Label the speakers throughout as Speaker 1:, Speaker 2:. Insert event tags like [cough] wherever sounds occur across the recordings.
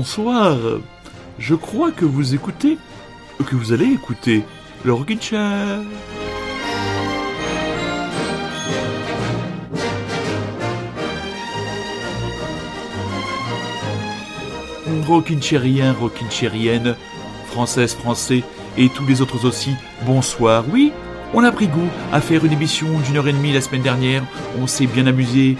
Speaker 1: bonsoir. Je crois que vous écoutez, que vous allez écouter le Rockin' Chair. Rockin' Chairien, Rockin' Chairienne, Française, Français et tous les autres aussi, bonsoir. Oui, on a pris goût à faire une émission d'une heure et demie la semaine dernière, on s'est bien amusé,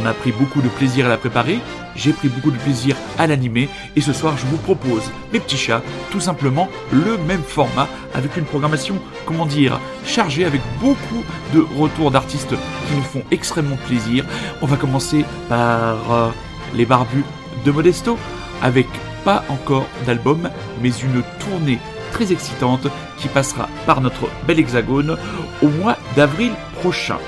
Speaker 1: on a pris beaucoup de plaisir à la préparer, j'ai pris beaucoup de plaisir à l'animer et ce soir je vous propose, mes petits chats, tout simplement le même format avec une programmation, comment dire, chargée avec beaucoup de retours d'artistes qui nous font extrêmement plaisir. On va commencer par euh, les barbus de Modesto avec pas encore d'album mais une tournée très excitante qui passera par notre bel hexagone au mois d'avril prochain.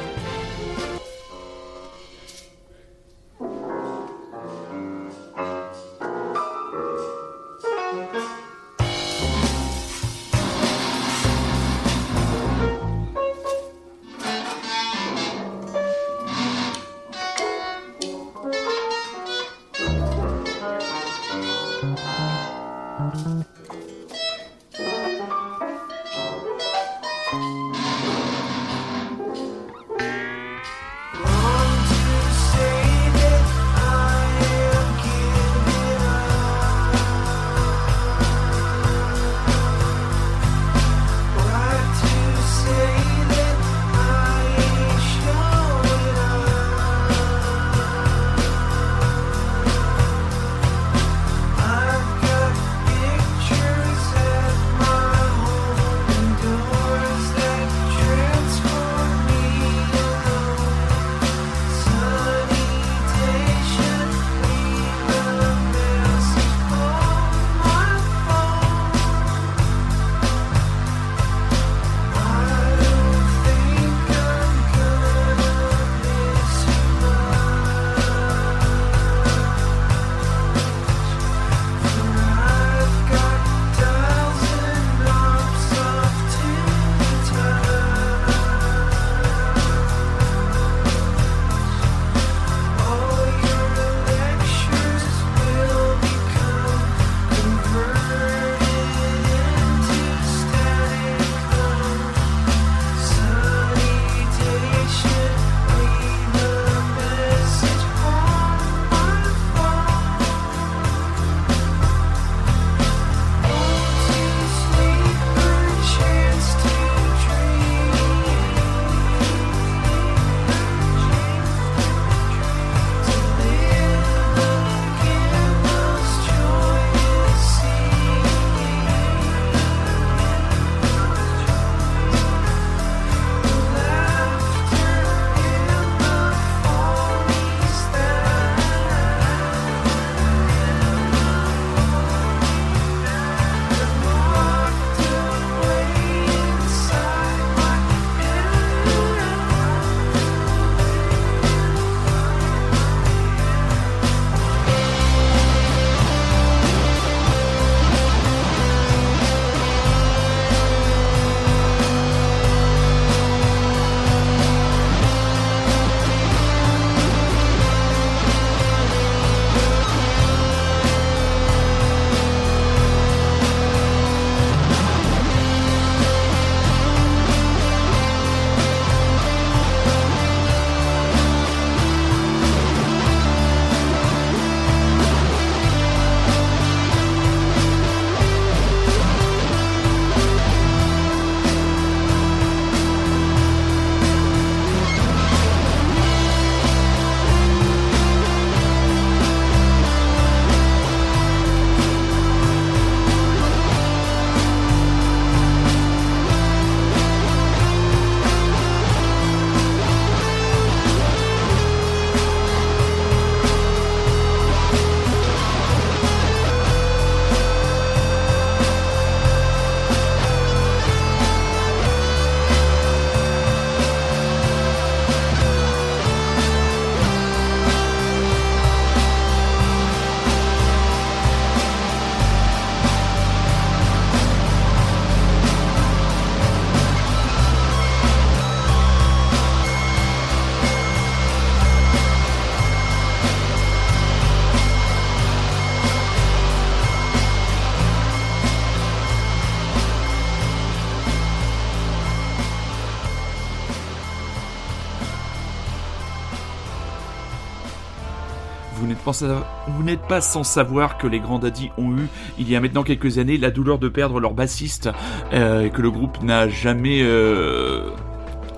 Speaker 1: Vous n'êtes pas, sans savoir que les Grands Daddy ont eu, il y a maintenant quelques années, la douleur de perdre leur bassiste, euh, que le groupe n'a jamais... Euh,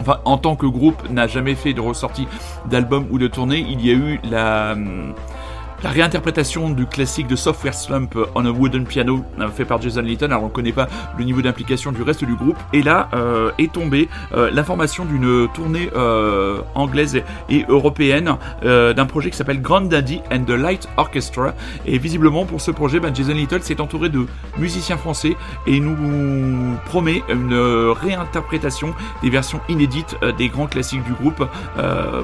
Speaker 1: enfin, en tant que groupe, n'a jamais fait de ressortie d'album ou de tournée. Il y a eu la... La réinterprétation du classique de Software Slump on a Wooden Piano, euh, fait par Jason Litton, alors on ne connaît pas le niveau d'implication du reste du groupe, et là euh, est tombée euh, l'information d'une tournée anglaise et, européenne d'un projet qui s'appelle Grand Daddy and the Light Orchestra, et visiblement pour ce projet, bah, Jason Little s'est entouré de musiciens français et nous promet une réinterprétation des versions inédites des grands classiques du groupe,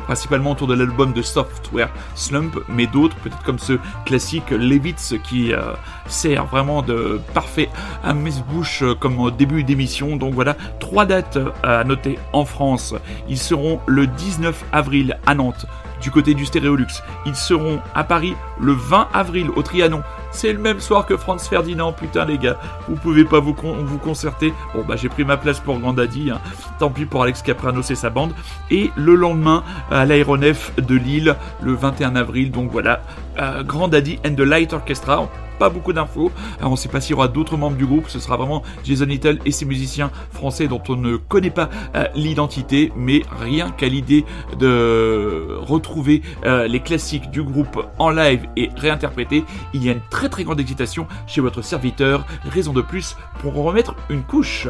Speaker 1: principalement autour de l'album de Software Slump, mais d'autres peut-être comme ce classique Levitz qui euh, sert vraiment de parfait à bouche euh, comme début d'émission. Donc voilà, trois dates à noter en France. Ils seront le 19 avril à Nantes du côté du Stéréolux. Ils seront à Paris le 20 avril au Trianon. C'est le même soir que Franz Ferdinand, putain les gars. Vous pouvez pas vous, vous concerter. Bon bah j'ai pris ma place pour Grandaddy. Hein. Tant pis pour Alex Capranos et sa bande. Et le lendemain à l'aéronef de Lille, le 21 avril. Donc voilà, euh, Grandaddy and the Light Orchestra pas beaucoup d'infos. on ne sait pas s'il y aura d'autres membres du groupe. Ce sera vraiment Jason Little et ses musiciens français dont on ne connaît pas euh, l'identité, mais rien qu'à l'idée de retrouver euh, les classiques du groupe en live et réinterpréter, il y a une très très grande excitation chez votre serviteur, raison de plus pour en remettre une couche.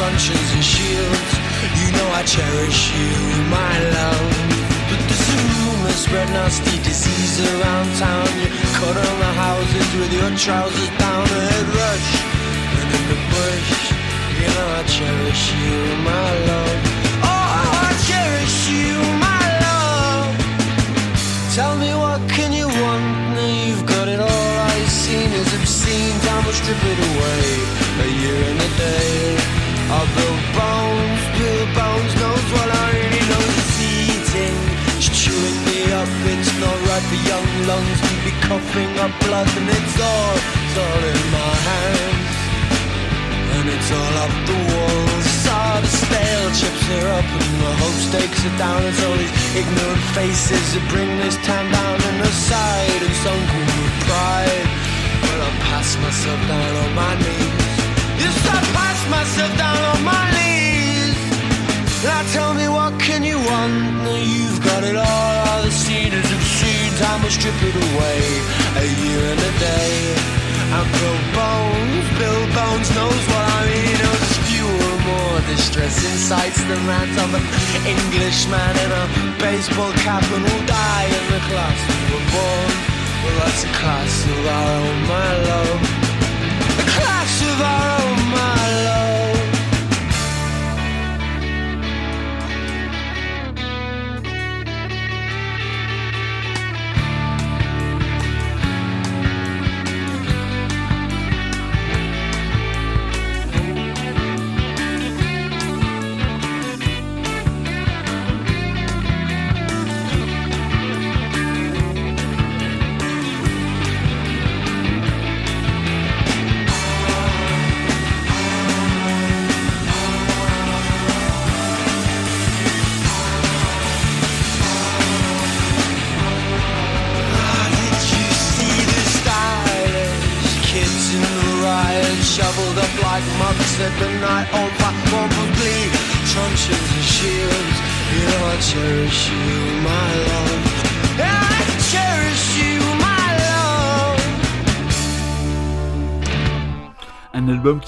Speaker 2: Truncheons and shields. You know I cherish you, my love. But the rumors spread nasty disease around town. You cut on the houses with your trousers down, a head rush, and in the bush. You know I cherish you, my love. Oh, I cherish you, my love. Tell me what can you want? Now you've got it all. I've seen is obscene. Time will strip it away. A year and a day. Coughing up it's not right for young lungs. We be covering my blood, and it's all, it's all in my hands and it's all up the walls. Saw the stale chips are up and the hope stakes are down. It's all these ignorant faces that bring this town down on the side and sunken with pride. But I pass myself down on my knees. I pass myself down on my knees. Now tell me what can you want? Now you've got it all. All the seen is obscene. Time will strip it away. A year and a day. Bones, Bones knows what I mean. Fewer, more distressing sights than that of an Englishman in a baseball cap and will die in the class we were born. Well, that's a class of our own, my love. A class of our own,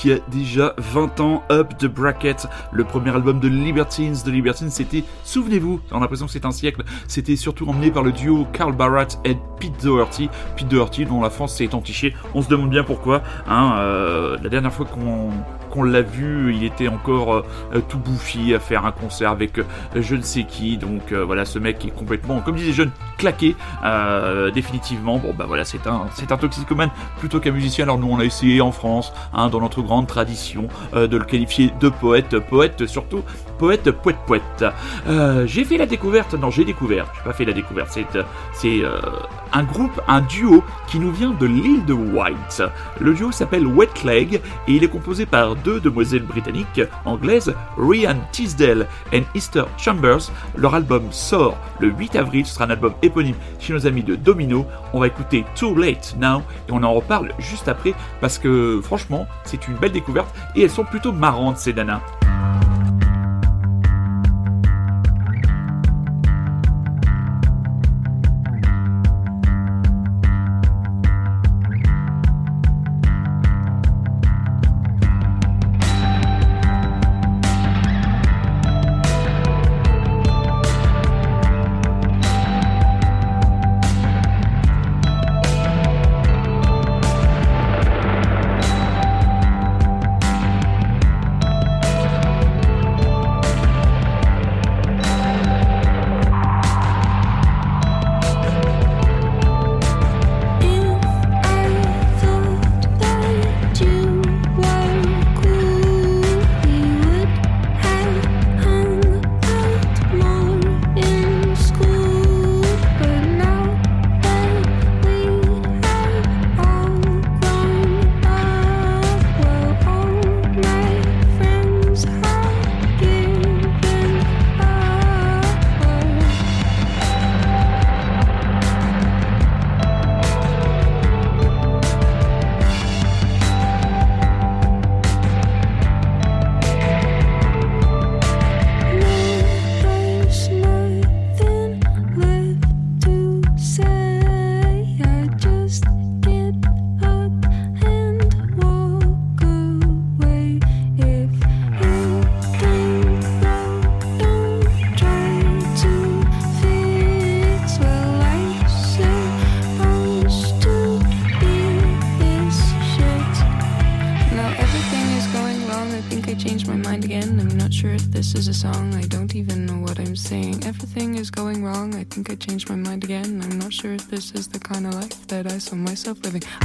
Speaker 1: qui a déjà 20 ans, Up the Bracket, le premier album de Libertines. De Libertines, c'était, souvenez-vous, on a l'impression que c'est un siècle, c'était surtout emmené par le duo Carl Barat et Pete Doherty. Pete Doherty, dont la France s'est entichée. On se demande bien pourquoi. Hein, euh, la dernière fois qu'on qu'on l'a vu, il était encore euh, tout bouffi à faire un concert avec euh, je ne sais qui. Donc euh, voilà, ce mec est complètement, comme disait Jeune, claqué définitivement. Bon bah voilà, c'est un, c'est un toxicomane plutôt qu'un musicien. Alors nous on a essayé en France, hein, dans notre grande tradition, de le qualifier de poète, poète surtout, poète, poète, poète. J'ai fait la découverte, non j'ai découvert, j'ai pas fait la découverte, c'est c'est un groupe, un duo qui nous vient de l'île de White. Le duo s'appelle Wet Leg et il est composé par deux demoiselles britanniques anglaises, Rhian Tisdale et Easter Chambers. Leur album sort le 8 avril, ce sera un album éponyme chez nos amis de Domino. On va écouter Too Late Now et on en reparle juste après parce que franchement, c'est une belle découverte et elles sont plutôt marrantes ces nanas.
Speaker 3: I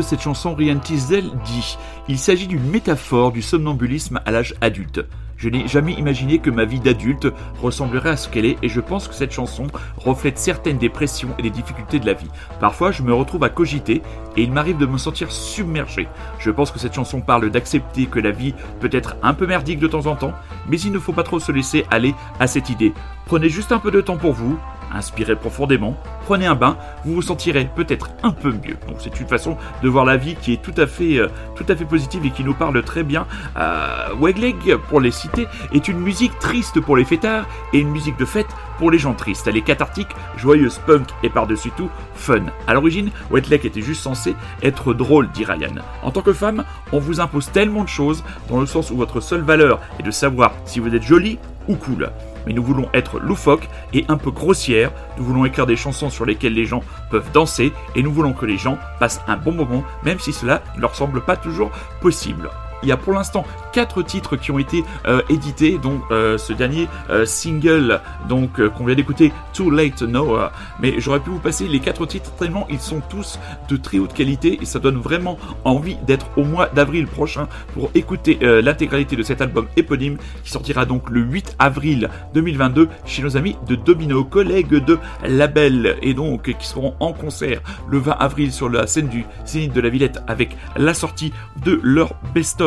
Speaker 1: cette chanson, Ryan Tisdale dit Il s'agit d'une métaphore du somnambulisme à l'âge adulte. Je n'ai jamais imaginé que ma vie d'adulte ressemblerait à ce qu'elle est et je pense que cette chanson reflète certaines des pressions et des difficultés de la vie. Parfois, je me retrouve à cogiter et il m'arrive de me sentir submergé. Je pense que cette chanson parle d'accepter que la vie peut être un peu merdique de temps en temps, mais il ne faut pas trop se laisser aller à cette idée. Prenez juste un peu de temps pour vous, inspirez profondément, prenez un bain, vous vous sentirez peut-être un peu mieux. Donc c'est une façon de voir la vie qui est tout à fait, euh, tout à fait positive et qui nous parle très bien. Euh, Wegleg, pour les citer, est une musique triste pour les fêtards et une musique de fête pour les gens tristes. Elle est cathartique, joyeuse, punk et par-dessus tout fun. À l'origine, Wetleg était juste censé être drôle, dit Ryan. En tant que femme, on vous impose tellement de choses dans le sens où votre seule valeur est de savoir si vous êtes jolie ou cool mais nous voulons être loufoques et un peu grossières, nous voulons écrire des chansons sur lesquelles les gens peuvent danser, et nous voulons que les gens passent un bon moment, même si cela ne leur semble pas toujours possible. Il y a pour l'instant quatre titres qui ont été euh, édités, donc euh, ce dernier euh, single donc qu'on vient d'écouter, Too Late No, mais j'aurais pu vous passer les quatre titres tellement ils sont tous de très haute qualité et ça donne vraiment envie d'être au mois d'avril prochain pour écouter l'intégralité de cet album éponyme qui sortira donc le 8 avril 2022 chez nos amis de Domino, collègues de label et donc qui seront en concert le 20 avril sur la scène du Zénith de la Villette avec la sortie de leur best-of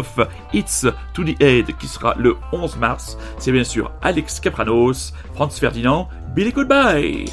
Speaker 1: It's to the Head qui sera le 11 mars. C'est bien sûr Alex Capranos, Franz Ferdinand, Billy Goodbye.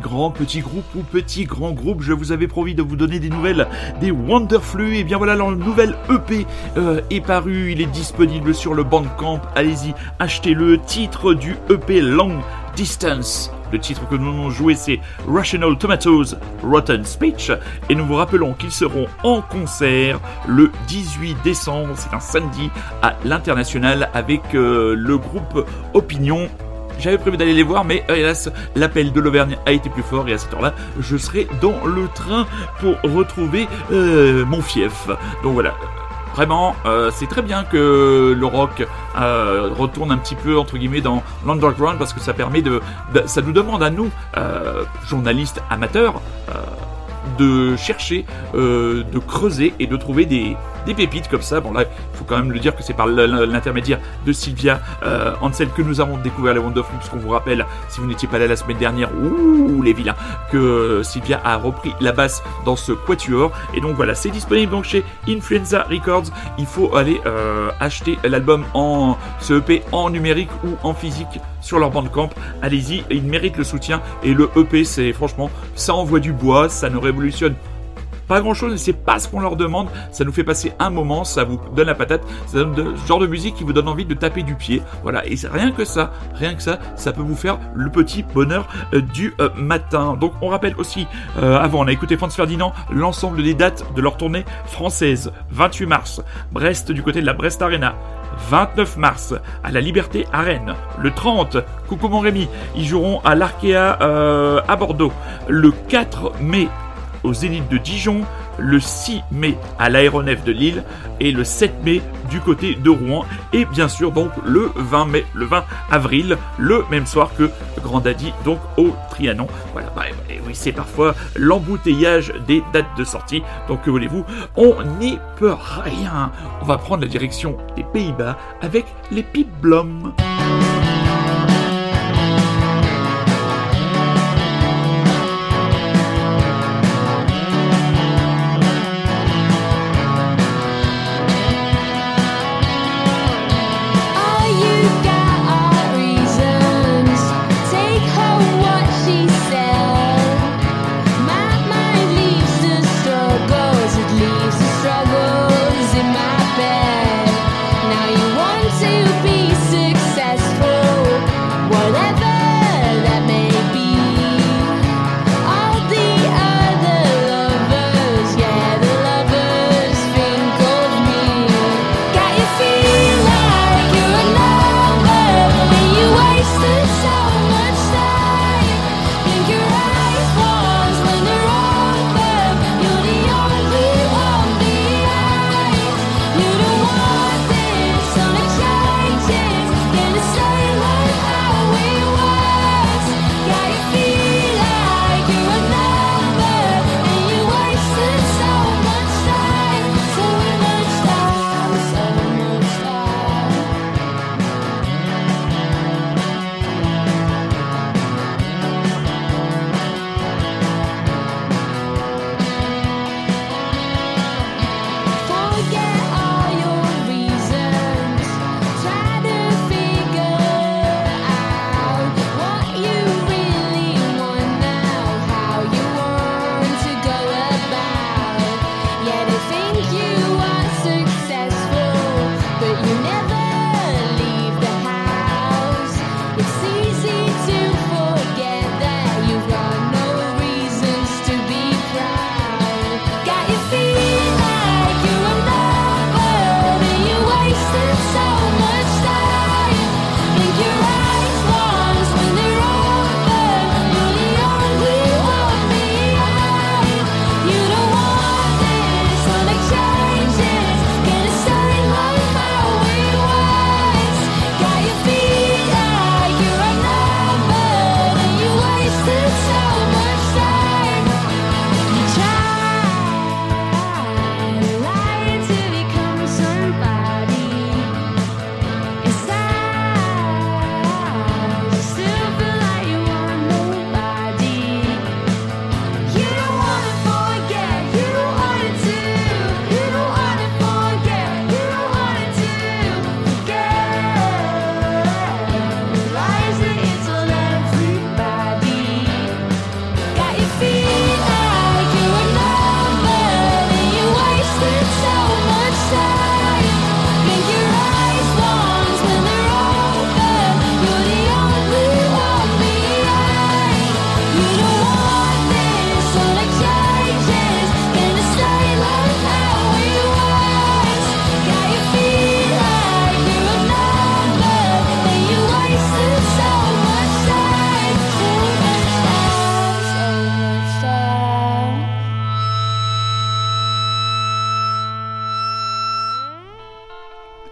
Speaker 1: Grand petit groupe ou petit grand groupe, je vous avais promis de vous donner des nouvelles des Wonderflu. Et bien voilà, leur nouvel EP euh, est paru, il est disponible sur le Bandcamp. Allez-y, achetez-le. Titre du EP Long Distance. Le titre que nous allons jouer, c'est Rational Tomatoes Rotten Speech. Et nous vous rappelons qu'ils seront en concert le 18 décembre, c'est un samedi, à l'international avec euh, le groupe Opinion j'avais prévu d'aller les voir, mais euh, hélas, l'appel de l'Auvergne a été plus fort et à cette heure-là, je serai dans le train pour retrouver euh, mon fief. Donc voilà. Vraiment, euh, c'est très bien que le rock retourne un petit peu entre guillemets dans l'underground parce que ça permet de, ça nous demande à nous, journalistes amateurs, de chercher, de creuser et de trouver des, des pépites comme ça. Bon là, il faut quand même le dire que c'est par l'intermédiaire de Sylvia euh, Ansel que nous avons découvert les Wonderful, puisqu'on vous rappelle, si vous n'étiez pas là la semaine dernière, ouh les vilains, que Sylvia a repris la basse dans ce quatuor. Et donc voilà, c'est disponible donc chez Influenza Records. Il faut aller euh, acheter l'album en ce EP en numérique ou en physique sur leur bandcamp. Allez-y, ils méritent le soutien. Et le EP, c'est franchement, ça envoie du bois, ça nous révolutionne pas grand chose, c'est pas ce qu'on leur demande. Ça nous fait passer un moment, ça vous donne la patate, ça donne ce genre de musique qui vous donne envie de taper du pied. Voilà, et rien que ça, rien que ça, ça peut vous faire le petit bonheur euh, du euh, matin. Donc on rappelle aussi, euh, avant on a écouté Franz Ferdinand, l'ensemble des dates de leur tournée française. 28 mars, Brest du côté de la Brest Arena. 29 mars à la Liberté à. Le 30, coucou mon Rémi, ils joueront à l'Arkea à Bordeaux. Le 4 mai au Zénith de Dijon, le 6 mai à l'aéronef de Lille et le 7 mai du côté de Rouen et bien sûr donc le 20 mai, le 20 avril, le même soir que Grand donc au Trianon. Voilà, bah, et oui, c'est parfois l'embouteillage des dates de sortie. Donc que voulez-vous, on n'y peut rien. On va prendre la direction des Pays-Bas avec les Blom.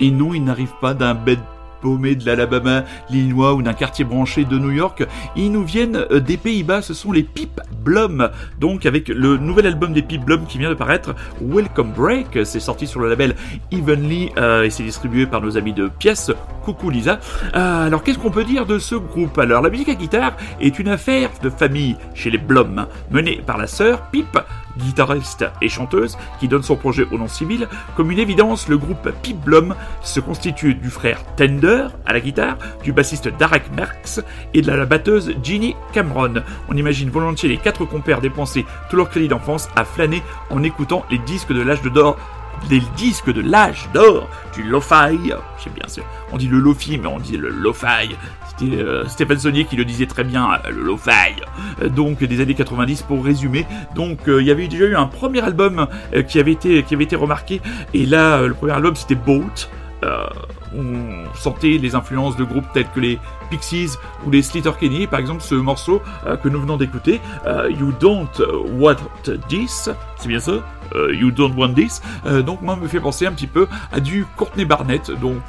Speaker 1: Et non, il n'arrive pas d'un bed paumé de l'Alabama, l'Illinois ou d'un quartier branché de New York. Ils nous viennent euh, des Pays-Bas, ce sont les Pip Blum. Donc avec le nouvel album des Pip Blum qui vient de paraître, Welcome Break, c'est sorti sur le label Evenly euh, et c'est distribué par nos amis de Pièce. Coucou Lisa. Euh, alors qu'est-ce qu'on peut dire de ce groupe? Alors la musique à guitare est une affaire de famille chez les Blum, menée par la sœur Pip, guitariste et chanteuse, qui donne son projet au nom civil. Comme une évidence, le groupe Pip Blum se constitue du frère Tender à la guitare, du bassiste Darek Merckx et de la batteuse Ginny Cameron. On imagine volontiers les quatre compères dépenser tout leur crédit d'enfance à flâner en écoutant les disques de l'âge d'or les disques de l'âge d'or du lo-fi. Bien, on dit le lo-fi, mais on dit le lo-fi. C'était euh, Stéphane Saunier qui le disait très bien, euh, le lo-fi. Euh, donc des années 90 pour résumer. Donc il y avait déjà eu un premier album qui avait été qui avait été remarqué. Et là, le premier album c'était Boat. on sentait les influences de groupes tels que les Pixies ou les Kenny. Par exemple, ce morceau que nous venons d'écouter, You Don't Want This, c'est bien ça You Don't Want This. donc moi, me fait penser un petit peu à du Courtney Barnett. Donc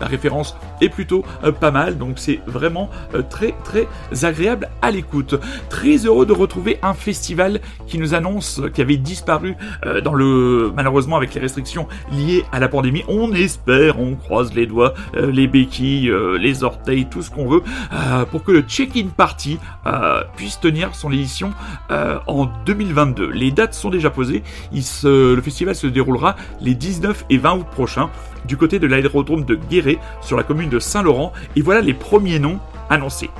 Speaker 1: la référence est plutôt euh, pas mal, donc c'est vraiment euh, très très agréable à l'écoute. Très heureux de retrouver un festival qui nous annonce qui avait disparu euh, dans le malheureusement avec les restrictions liées à la pandémie. On espère, on croise les doigts, les béquilles, les orteils, tout ce qu'on veut pour que le check-in party puisse tenir son édition en 2022. Les dates sont déjà posées. le festival se déroulera les 19 et 20 août prochains du côté de l'aérodrome de Guéret sur la commune de Saint-Laurent et voilà les premiers noms annoncés.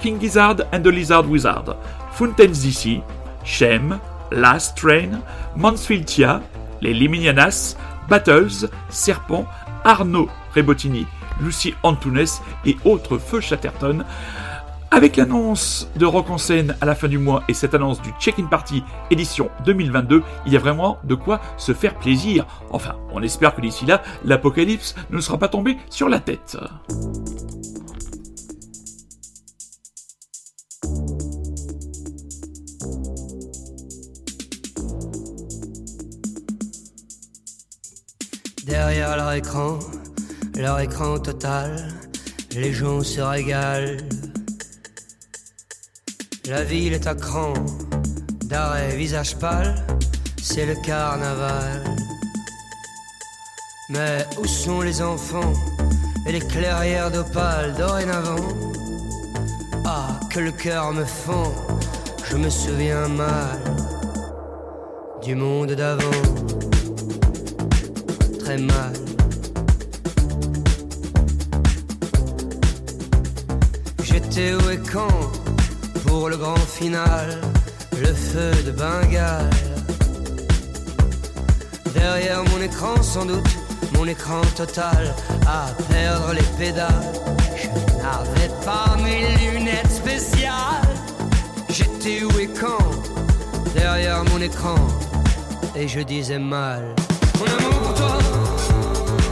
Speaker 1: King Gizzard and the Lizard Wizard, Fountains DC, Shem, Last Train, Mansfield les Liminianas, Battles, Serpent, Arnaud Rebotini, Lucy Antunes et autres Feu Chatterton. Avec l'annonce de Rock en scène à la fin du mois et cette annonce du Check-in Party édition 2022, il y a vraiment de quoi se faire plaisir. Enfin, on espère que d'ici là, l'apocalypse ne sera pas tombé sur la tête.
Speaker 4: Derrière leur écran, leur écran total, les gens se régalent la ville est à cran, d'arrêt, visage pâle, c'est le carnaval. Mais où sont les enfants et les clairières d'opale dorénavant? Ah, que le cœur me fend, je me souviens mal du monde d'avant. Très mal. J'étais où et quand pour le grand final, le feu de Bengale. Derrière mon écran, sans doute, mon écran total, à perdre les pédales. Je n'avais pas mes lunettes spéciales. J'étais où et quand Derrière mon écran, et je disais mal. Mon amour pour toi,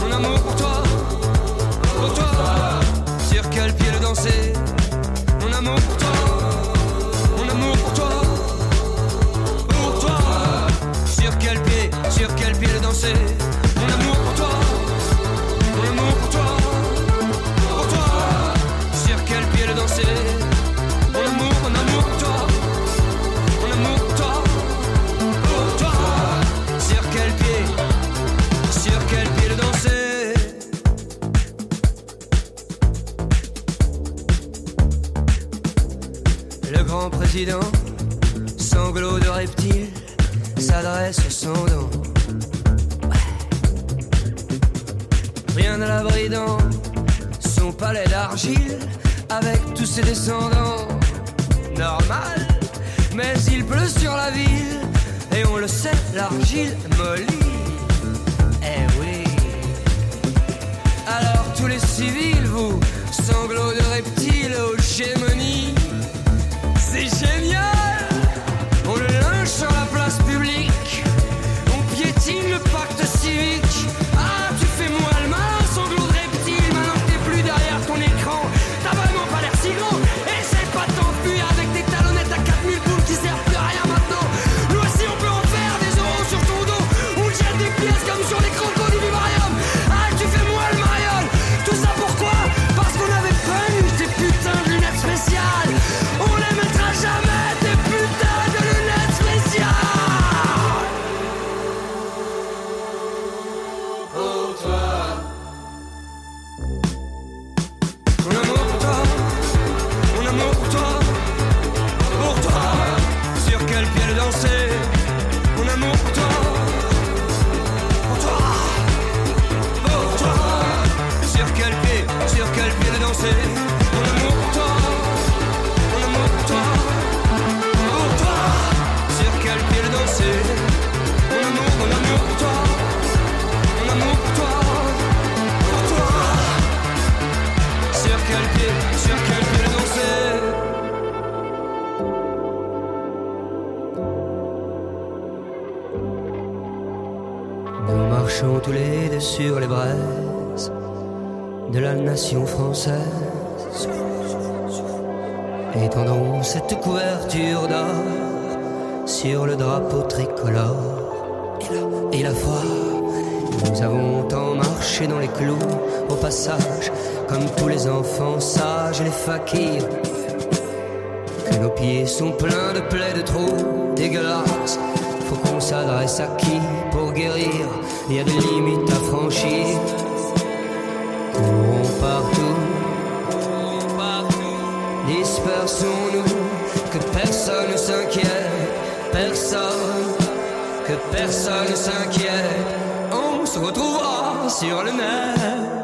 Speaker 4: mon amour pour toi, pour toi. Sur quel pied le danser? Mon amour pour toi. Mon amour pour toi, mon amour pour toi, pour toi. Sur quel pied le danser Mon amour, mon amour pour toi, mon amour pour toi, pour toi. Sur quel pied, sur quel pied le danser Le grand président, sanglot de reptile, s'adresse au sang rien à l'abri dans son palais d'argile avec tous ses descendants. Normal, mais il pleut sur la ville et on le sait, l'argile mollit. Eh oui. Alors tous les civils, vous, sanglots de reptiles aux gémonies, c'est génial.
Speaker 5: Nation française. Étendons cette couverture d'or sur le drapeau tricolore. Et la, foi, nous avons tant marché dans les clous au passage, comme tous les enfants sages et les fakirs. Que nos pieds sont pleins de plaies de trous dégueulasses. Faut qu'on s'adresse à qui pour guérir? Il y a des limites à franchir. Que personne ne s'inquiète, personne, que personne ne s'inquiète. On se retrouvera sur le net.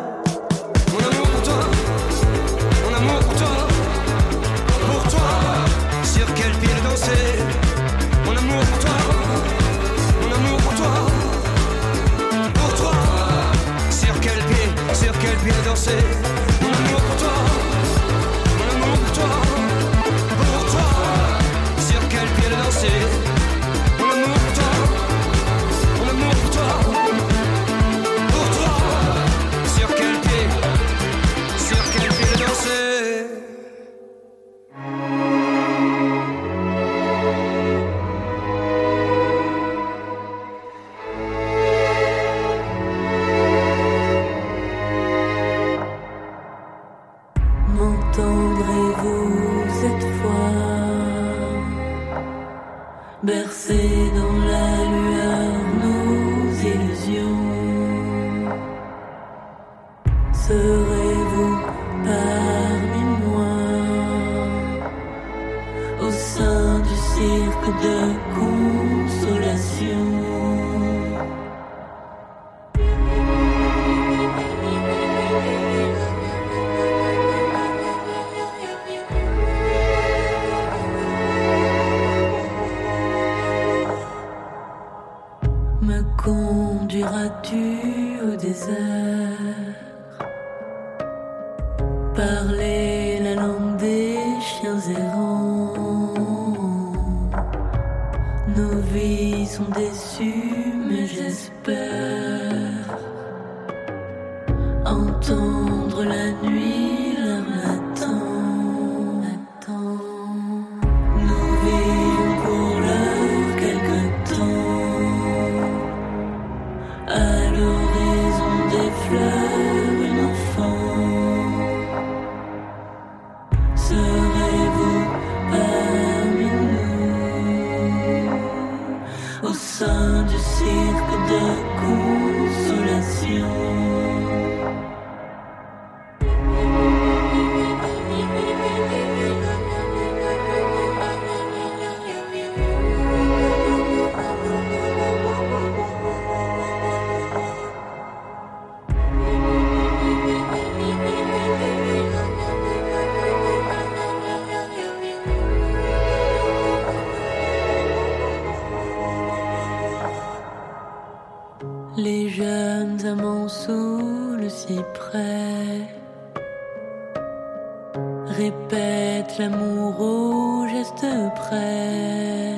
Speaker 6: Répètent l'amour au geste près,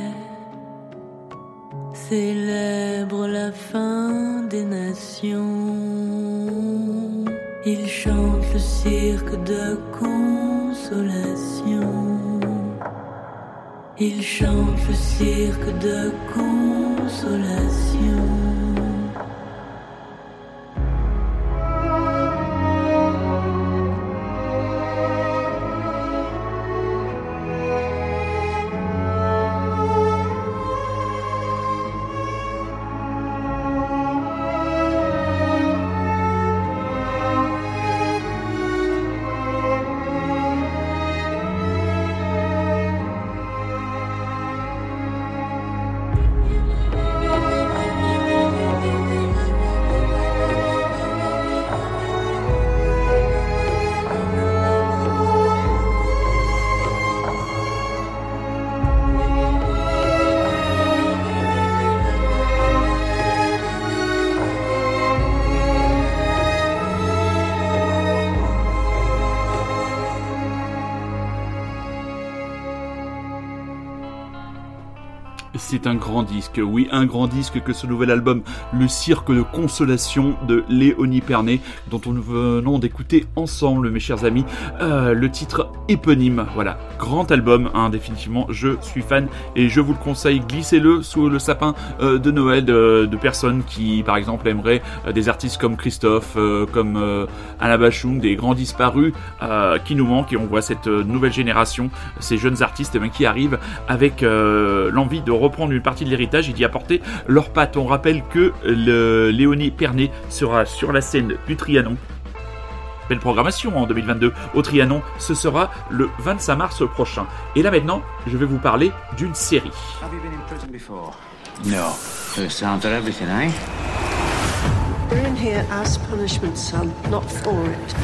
Speaker 6: célèbrent la fin des nations. Ils chantent le cirque de consolation. Ils chantent le cirque de consolation.
Speaker 1: Disque, oui, un grand disque que ce nouvel album, Le Cirque de Consolation de Léonie Pernet, dont nous venons d'écouter ensemble, mes chers amis, euh, le titre éponyme. Voilà, grand album, hein, définitivement, je suis fan et je vous le conseille, glissez-le sous le sapin euh, de Noël de, personnes qui, par exemple, aimeraient euh, des artistes comme Christophe, comme Alain Bachung, des grands disparus qui nous manquent et on voit cette nouvelle génération, ces jeunes artistes eh qui arrivent avec l'envie de reprendre une partie de l'héritage et d'y apporter leur patte. On rappelle que Léonie Pernet sera sur la scène du Trianon belle programmation en 2022 au Trianon. Ce sera le 25 mars prochain. Et là maintenant, je vais vous parler d'une série. No. First time for everything, eh? You're in here as punishment, son, not for it.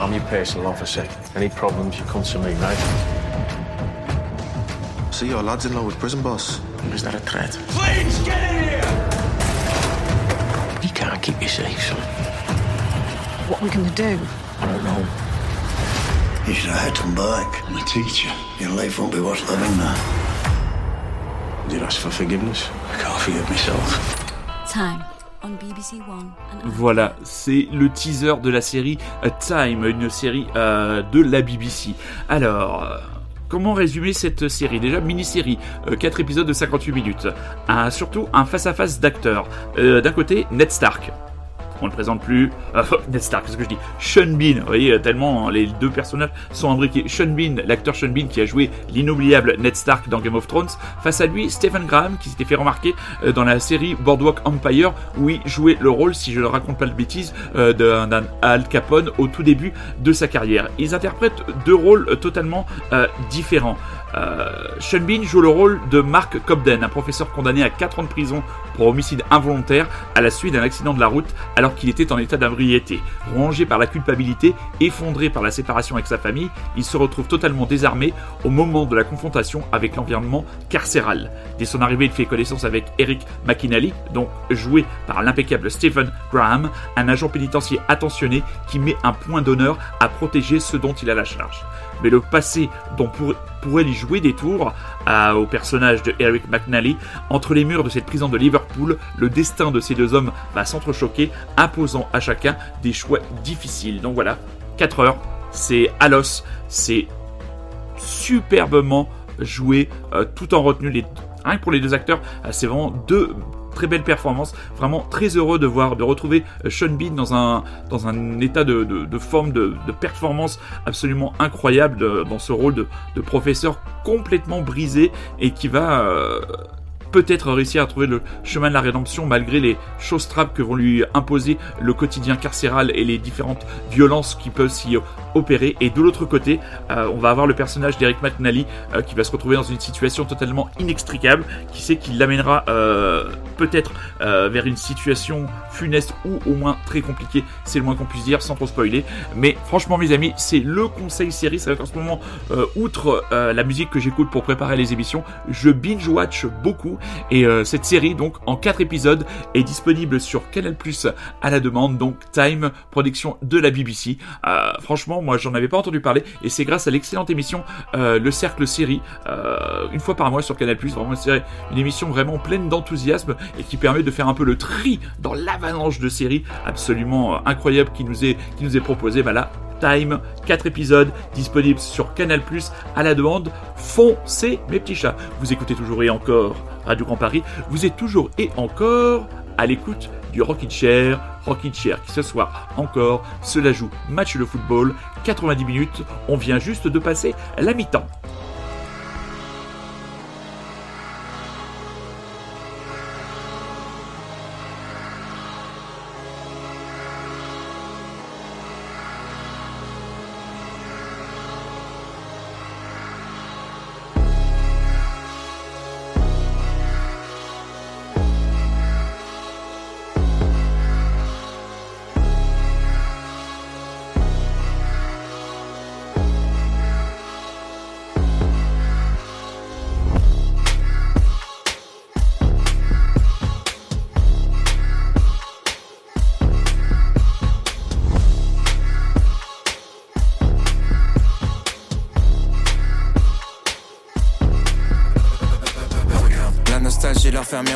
Speaker 1: I'm your personal officer. Any problems, you come to me, right? See your lads in law with prison boss. Is that a threat? Please get in here! Can't keep you safe, son. What are we gonna do? I don't know. You should have had them back. I'm a teacher. Your life won't be worth living now. Did you ask for forgiveness? I can't forgive myself. Time. Voilà, c'est le teaser de la série Time, une série euh, de la BBC. Alors, comment résumer cette série? Déjà, mini-série, 4 euh, épisodes de 58 minutes. surtout un face-à-face d'acteurs. D'un côté, Ned Stark, on le présente plus. Euh, Ned Stark, qu'est-ce que je dis Sean Bean, vous voyez, tellement les deux personnages sont imbriqués. Sean Bean, l'acteur Sean Bean qui a joué l'inoubliable Ned Stark dans Game of Thrones. Face à lui, Stephen Graham qui s'était fait remarquer euh, dans la série Boardwalk Empire où il jouait le rôle, si je ne raconte pas de bêtises, euh, d'un Al Capone au tout début de sa carrière. Ils interprètent deux rôles totalement différents. Euh, Sean Bean joue le rôle de Mark Cobden, un professeur condamné à 4 ans de prison pour homicide involontaire à la suite d'un accident de la route alors qu'il était en état d'abriété. Rongé par la culpabilité, effondré par la séparation avec sa famille, il se retrouve totalement désarmé au moment de la confrontation avec l'environnement carcéral. Dès son arrivée, il fait connaissance avec Eric McInally, donc joué par l'impeccable Stephen Graham, un agent pénitentiaire attentionné qui met un point d'honneur à protéger ceux dont il a la charge mais le passé dont pourrait lui jouer des tours au personnage de Eric McNally. Entre les murs de cette prison de Liverpool, le destin de ces deux hommes va s'entrechoquer, imposant à chacun des choix difficiles. Donc voilà, 4 heures, c'est à l'os, c'est superbement joué, euh, tout en retenue. Les, rien que pour les deux acteurs, euh, c'est vraiment deux très belle performance. Vraiment très heureux de voir, de retrouver euh, Sean Bean dans un, dans un état de, forme, de, performance absolument incroyable dans ce rôle de, professeur complètement brisé et qui va euh, peut-être réussir à trouver le chemin de la rédemption malgré les choses trappes que vont lui imposer le quotidien carcéral et les différentes violences qui peuvent s'y opérer. Et de l'autre côté, euh, on va avoir le personnage d'Eric McNally euh, qui va se retrouver dans une situation totalement inextricable, qui sait qu'il l'amènera euh, peut-être vers une situation funeste ou au moins très compliquée, c'est le moins qu'on puisse dire sans trop spoiler. Mais franchement, mes amis, c'est le conseil série. Ça va être en ce moment, outre la musique que j'écoute pour préparer les émissions, je binge-watch beaucoup et euh, cette série, donc en 4 épisodes, est disponible sur Canal Plus à la demande, donc Time, production de la BBC. Euh, franchement, moi j'en avais pas entendu parler et c'est grâce à l'excellente émission euh, Le Cercle Série, une fois par mois sur Canal Plus. Vraiment, c'est une émission vraiment pleine d'enthousiasme et qui permet de faire un peu le tri dans l'avalanche de séries absolument incroyable qui nous est, proposée. Bah Time, 4 épisodes disponibles sur Canal Plus à la demande. Foncez mes petits chats. Vous écoutez toujours et encore Radio Grand Paris. Vous êtes toujours et encore à l'écoute du Rocket Chair. Rocket Chair qui ce soir encore se la joue match de football. 90 minutes. On vient juste de passer la mi-temps.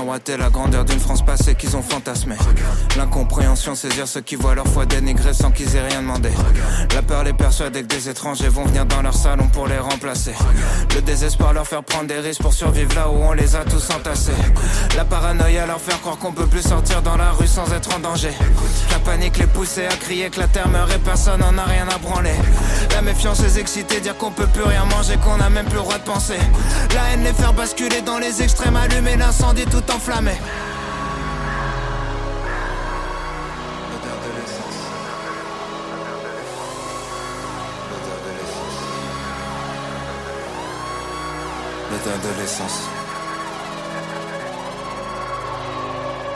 Speaker 7: Faire miroiter la grandeur saisir ceux qui voient leur foi dénigrée sans qu'ils aient rien demandé. La peur les persuade que des étrangers vont venir dans leur salon pour les remplacer. Le désespoir leur faire prendre des risques pour survivre là où on les a tous entassés. La paranoïa leur faire croire qu'on peut plus sortir dans la rue sans être en danger. La panique les pousser à crier que la terre meurt et personne n'en a rien à branler. La méfiance les exciter, dire qu'on peut plus rien manger, qu'on a même plus le droit de penser. La haine les faire basculer dans les extrêmes, allumer l'incendie tout enflammé. L'odeur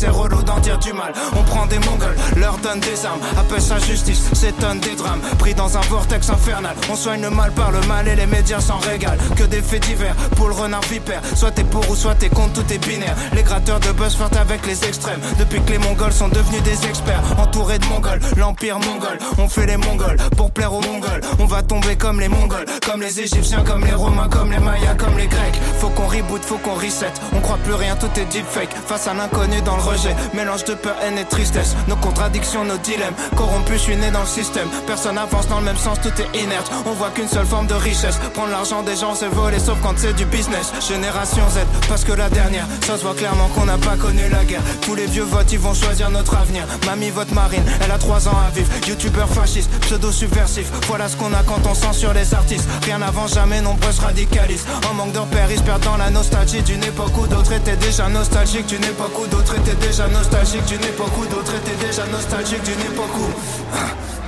Speaker 7: c'est relou d'en dire du mal. On prend des mongols, leur donne des armes. Appelle sa justice, s'étonne des drames. Pris dans un vortex infernal. On soigne le mal par le mal et les médias s'en régalent. Que des faits divers, pour le renard vipère. Soit t'es pour ou soit t'es contre, tout est binaire. Les gratteurs de buzz flirtent avec les extrêmes. Depuis que les Mongols sont devenus des experts, entourés de Mongols, l'empire mongol. On fait les Mongols pour plaire aux Mongols. On va tomber comme les Mongols, comme les Égyptiens, comme les Romains, comme les Mayas, comme les Grecs. Faut qu'on reboot, faut qu'on reset. On croit plus rien, tout est deepfake. Face à l'inconnu dans le rejet, mélange de peur, haine et tristesse. Nos contradictions, nos dilemmes. Corrompus, je suis né dans le système. Personne avance dans le même sens, tout est inerte. On voit qu'une seule forme de richesse. Prendre l'argent des gens, c'est voler, sauf quand c'est du business. Génération Z, parce que la dernière, ça se voit clairement qu'on n'a pas connu la guerre. Tous les vieux votent, ils vont choisir notre avenir. Mamie vote marine, elle a 3 ans à vivre. Youtubeur fasciste, pseudo subversif. Voilà ce qu'on a quand on censure les artistes. Rien n'avant jamais, nombreux se radicalisent. En manque de repères, ils perdent la nostalgie d'une époque où d'autres étaient déjà nostalgiques. D'une époque où d'autres étaient déjà nostalgiques. D'une époque où d'autres étaient déjà nostalgiques. D'une époque où.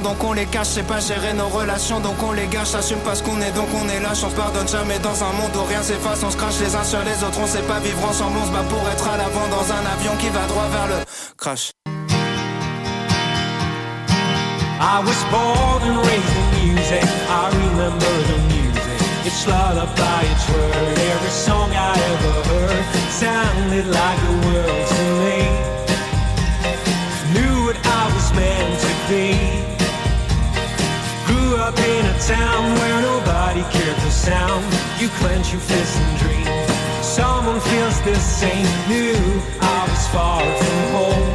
Speaker 7: donc on les cache. C'est pas gérer nos relations donc on les gâche. Assume pas ce qu'on est donc on est lâche. On se pardonne jamais dans un monde où rien s'efface. On se crache les uns sur les autres. On sait pas vivre ensemble. On se bat pour être à l'avant dans un avion qui va droit vers le crash.
Speaker 8: I was born and raised in music. I remember the music. It's lullaby, it's word. Every song I ever heard sounded like the world to me. Knew what I was meant to be. Up in a town where nobody cared for sound. You clench your fists and dream. Someone feels the same. Knew I was far from home.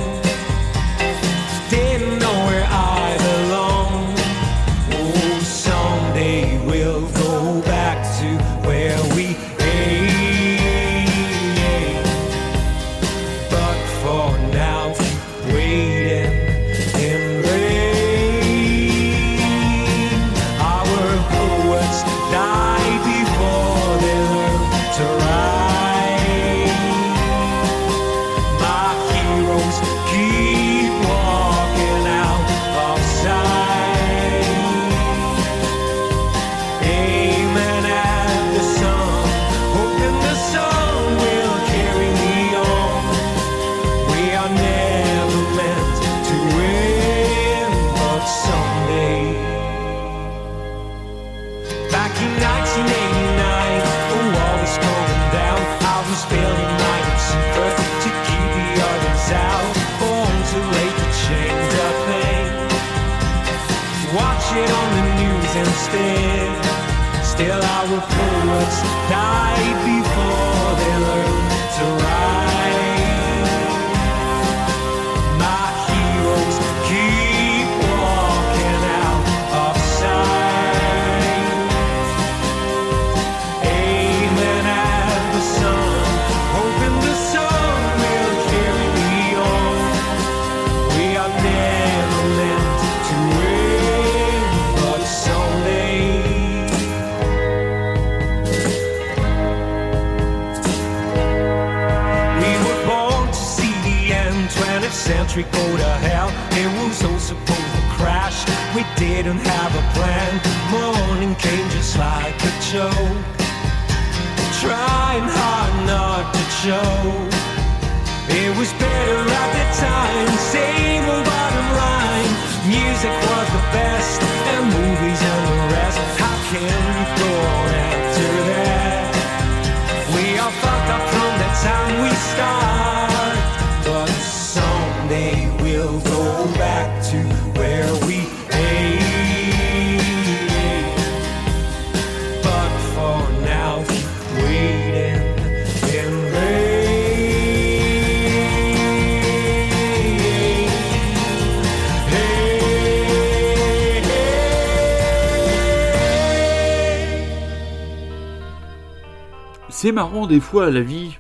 Speaker 1: Des fois la vie.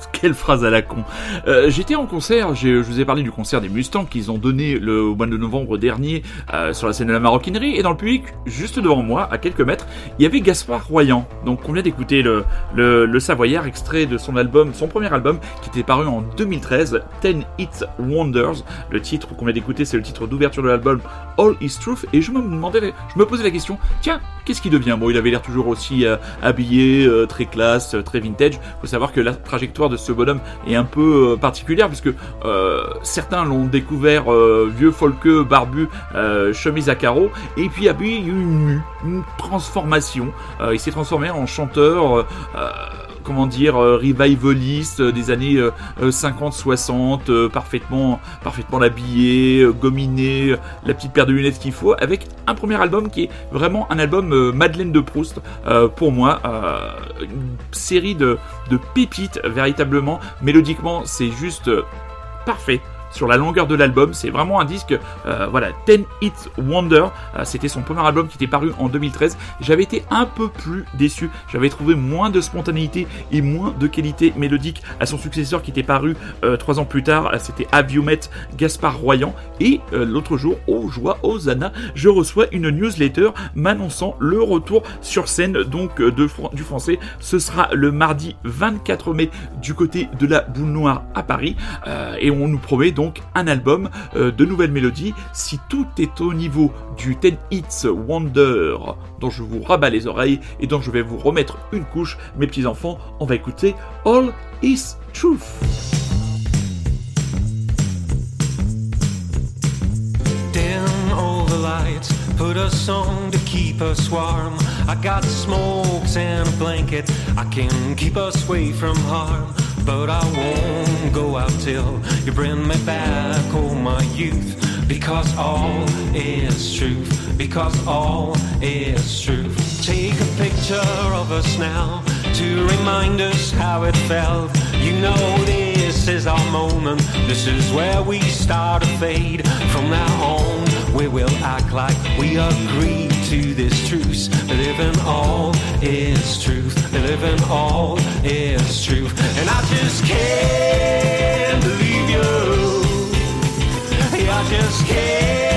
Speaker 1: [laughs] Quelle phrase à la con. Euh, J'étais en concert, je vous ai parlé du concert des Mustangs qu'ils ont donné le mois de novembre dernier euh, sur la scène de la maroquinerie et dans le public, juste devant moi, à quelques mètres, il y avait Gaspard Royan. Donc on vient d'écouter le, Savoyard, extrait de son album, son premier album qui était paru en 2013, Ten Hit Wonders. Le titre qu'on vient d'écouter, c'est le titre d'ouverture de l'album All Is Truth et je me demandais, je me posais la question, tiens, qu'est-ce qui devient? Bon, il avait l'air toujours aussi euh, habillé, euh, très classe, euh, très vintage. Faut savoir que la trajectoire de ce bonhomme est un peu particulière puisque certains l'ont découvert vieux folkeux, barbu, chemise à carreaux, et puis il y a eu une transformation. Euh, il s'est transformé en chanteur. euh, euh, comment dire, revivaliste des années 50-60, parfaitement, parfaitement habillé, gominé, la petite paire de lunettes qu'il faut, avec un premier album qui est vraiment un album Madeleine de Proust. Pour moi, une série de, pépites véritablement, mélodiquement c'est juste parfait sur la longueur de l'album. C'est vraiment un disque, euh, voilà, Ten Hit Wonder. Euh, C'était son premier album qui était paru en 2013. J'avais été un peu plus déçu. J'avais trouvé moins de spontanéité et moins de qualité mélodique à son successeur qui était paru euh, trois ans plus tard. C'était Have You Met Gaspard Royan. Et l'autre jour, oh joie, Zana, je reçois une newsletter m'annonçant le retour sur scène donc du français. Ce sera le mardi 24 mai du côté de la boule noire à Paris. Et on nous promet donc un album euh, de nouvelles mélodies. Si tout est au niveau du 10 Hits Wonder dont je vous rabats les oreilles et dont je vais vous remettre une couche, mes petits enfants, on va écouter All Is Truth.
Speaker 8: Lights, put a song to keep us warm. I got smokes and a blanket, I can keep us away from harm. But I won't go out till you bring me back, oh my youth. Because all is truth, because all is truth. Take a picture of us now to remind us how it felt. You know this is our moment, this is where we start to fade. From now on, we will act like we agree to this truce. Living all is truth, living all is truth. And I just can't believe you. I just can't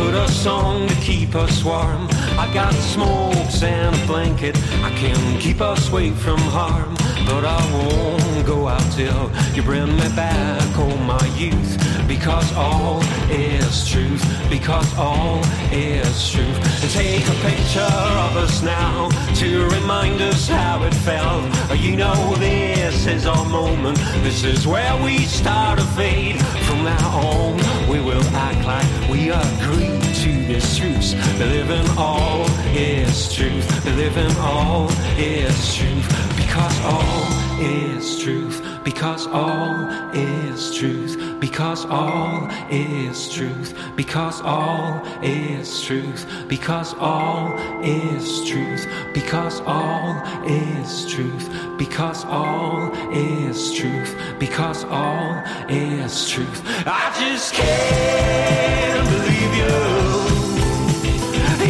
Speaker 8: put a song to keep us warm. I got smokes and a blanket, I can keep us away from harm. But I won't go out till you bring me back all my youth. Because all is truth, because all is truth. And take a picture of us now to remind us how it felt. You know this is our moment, this is where we start to fade. From now on, we will act like we agree to this truth. Believe in all is truth, believe in all is truth because all is truth, because all is truth, because all is truth, because all is truth, because all is truth, because all is truth, because all is truth, because all is truth. I just can't believe you.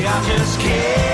Speaker 8: I just can't.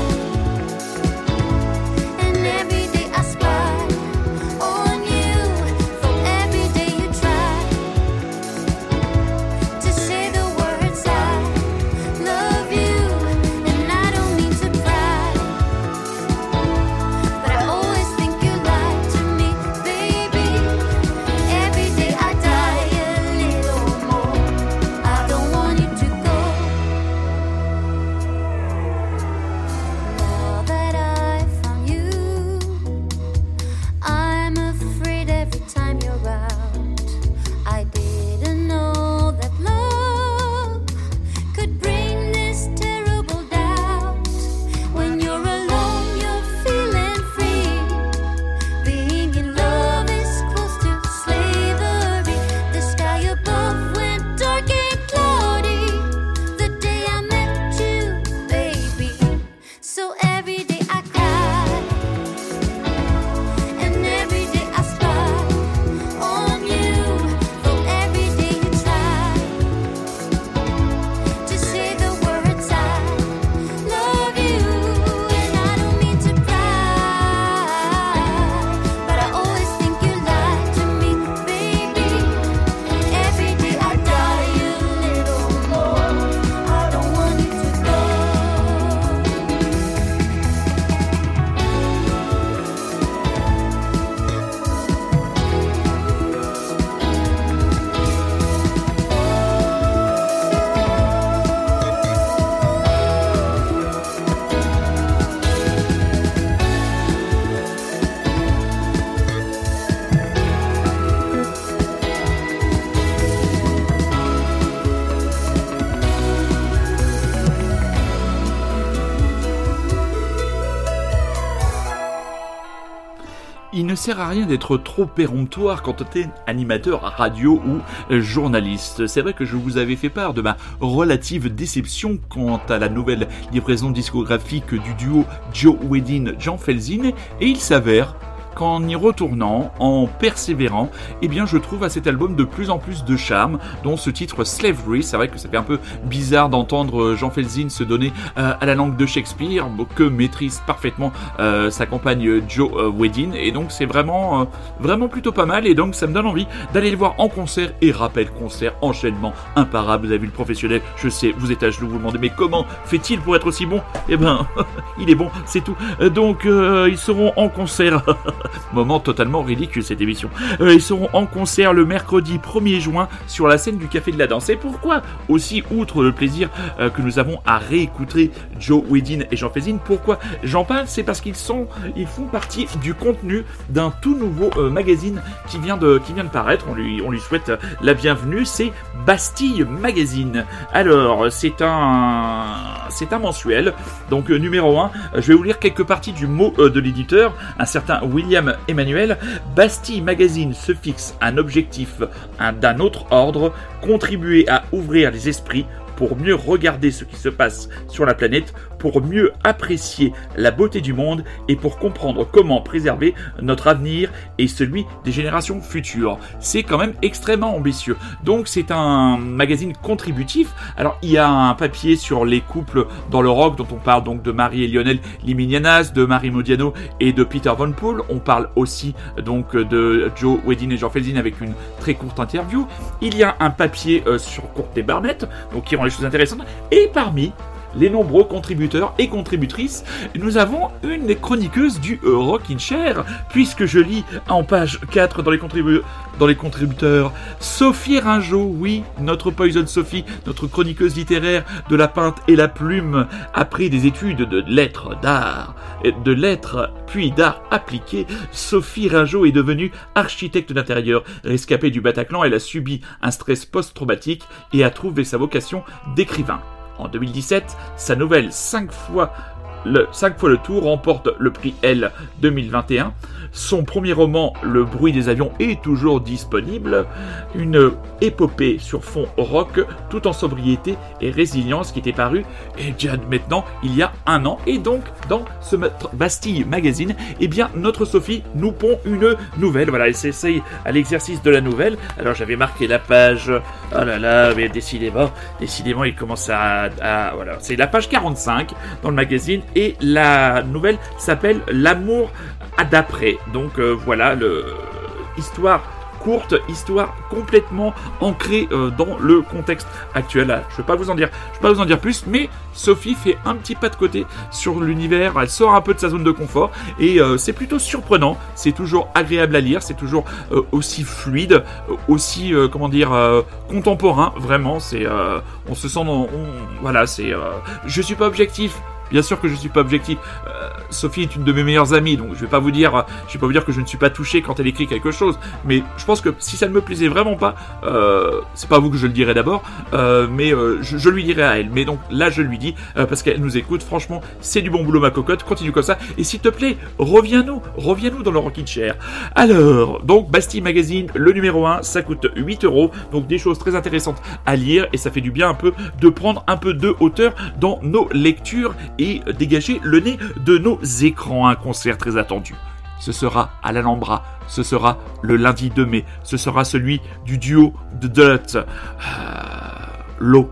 Speaker 8: you
Speaker 1: sert à rien d'être trop péremptoire quand t'es animateur radio ou journaliste. C'est vrai que je vous avais fait part de ma relative déception quant à la nouvelle livraison discographique du duo Joe Wedin-Jean Felzin, et il s'avère qu'en y retournant, en persévérant, eh bien je trouve à cet album de plus en plus de charme, dont ce titre Slavery. C'est vrai que ça fait un peu bizarre d'entendre Jean Felzin se donner euh, à la langue de Shakespeare, que maîtrise parfaitement euh, sa compagne Joe euh, Wedin, et donc c'est vraiment, vraiment plutôt pas mal, et donc ça me donne envie d'aller le voir en concert, et rappel concert, enchaînement imparable, vous avez vu le professionnel, je sais, vous êtes à genoux, vous vous demandez, mais comment fait-il pour être aussi bon? Eh ben, [laughs] il est bon, c'est tout. Donc ils seront en concert, [laughs] [laughs] moment totalement ridicule cette émission, ils seront en concert le mercredi 1er juin sur la scène du Café de la Danse. Et pourquoi aussi, outre le plaisir que nous avons à réécouter Joe Wedin et Jean Fézine. Pourquoi j'en parle? C'est parce qu'ils sont, ils font partie du contenu d'un tout nouveau euh, magazine qui vient de, qui vient de paraître. On lui, on lui souhaite la bienvenue. C'est Bastille Magazine. Alors, c'est un, c'est un mensuel. Donc, euh, numéro 1, je vais vous lire quelques parties du mot euh, de l'éditeur, un certain Emmanuel. Bastille Magazine se fixe un objectif d'un autre ordre, contribuer à ouvrir les esprits pour mieux regarder ce qui se passe sur la planète, pour mieux apprécier la beauté du monde et pour comprendre comment préserver notre avenir et celui des générations futures. C'est quand même extrêmement ambitieux. Donc c'est un magazine contributif. Alors il y a un papier sur les couples dans le rock dont on parle donc de Marie et Lionel Liminianas, de Marie Modiano et de Peter Von Poel. On parle aussi donc de Joe Wedin et Jean Felzin avec une très courte interview. Il y a un papier euh, sur Courtney Barnett, donc qui rend les choses intéressantes. Et parmi les nombreux contributeurs et contributrices, nous avons une des chroniqueuses du Rockin' Chair, puisque je lis en page 4 dans les, contributeurs Sophie Ringeau, oui, notre Poison Sophie, notre chroniqueuse littéraire de la peinte et la plume, après des études de lettres d'art, de lettres puis d'art appliqué, Sophie Ringeau est devenue architecte d'intérieur. Rescapée du Bataclan, elle a subi un stress post-traumatique et a trouvé sa vocation d'écrivain. En 2017, sa nouvelle 5 fois le 5 fois le tour remporte le prix L 2021. Son premier roman, Le bruit des avions, est toujours disponible. Une épopée sur fond rock, tout en sobriété et résilience, qui était paru et déjà maintenant il y a un an. Et donc, dans ce Bastille Magazine, eh bien, notre Sophie nous pond une nouvelle. Voilà, elle s'essaye à l'exercice de la nouvelle. Alors, j'avais marqué la page. Oh là là, mais décidément, décidément, il commence à. à voilà, c'est la page 45 dans le magazine. Et la nouvelle s'appelle L'amour d'après. Donc euh, voilà, le histoire courte, histoire complètement ancrée euh, dans le contexte actuel. Je ne vais pas vous en dire, vais pas vous en dire plus, mais Sophie fait un petit pas de côté sur l'univers. Elle sort un peu de sa zone de confort et euh, c'est plutôt surprenant. C'est toujours agréable à lire, c'est toujours aussi fluide, aussi comment dire contemporain. Vraiment, c'est on se sent, on, voilà, c'est. je suis pas objectif Bien sûr que je suis pas objectif. Sophie est une de mes meilleures amies, donc je vais pas vous dire, vais pas vous dire que je ne suis pas touché quand elle écrit quelque chose. Mais je pense que si ça ne me plaisait vraiment pas, euh, c'est pas à vous que je le dirais d'abord, euh, mais euh, je, lui dirais à elle. Mais donc là, je lui dis parce qu'elle nous écoute. Franchement, c'est du bon boulot, ma cocotte. Continue comme ça. Et s'il te plaît, reviens-nous, reviens-nous dans le Rockin' Chair. Alors, donc Bastille Magazine, le numéro 1, ça coûte 8 euros. Donc des choses très intéressantes à lire et ça fait du bien un peu de prendre un peu de hauteur dans nos lectures et dégager le nez de nos écrans. Un concert très attendu. Ce sera à l'Alhambra, ce sera le lundi 2 mai, ce sera celui du duo de Dut, euh,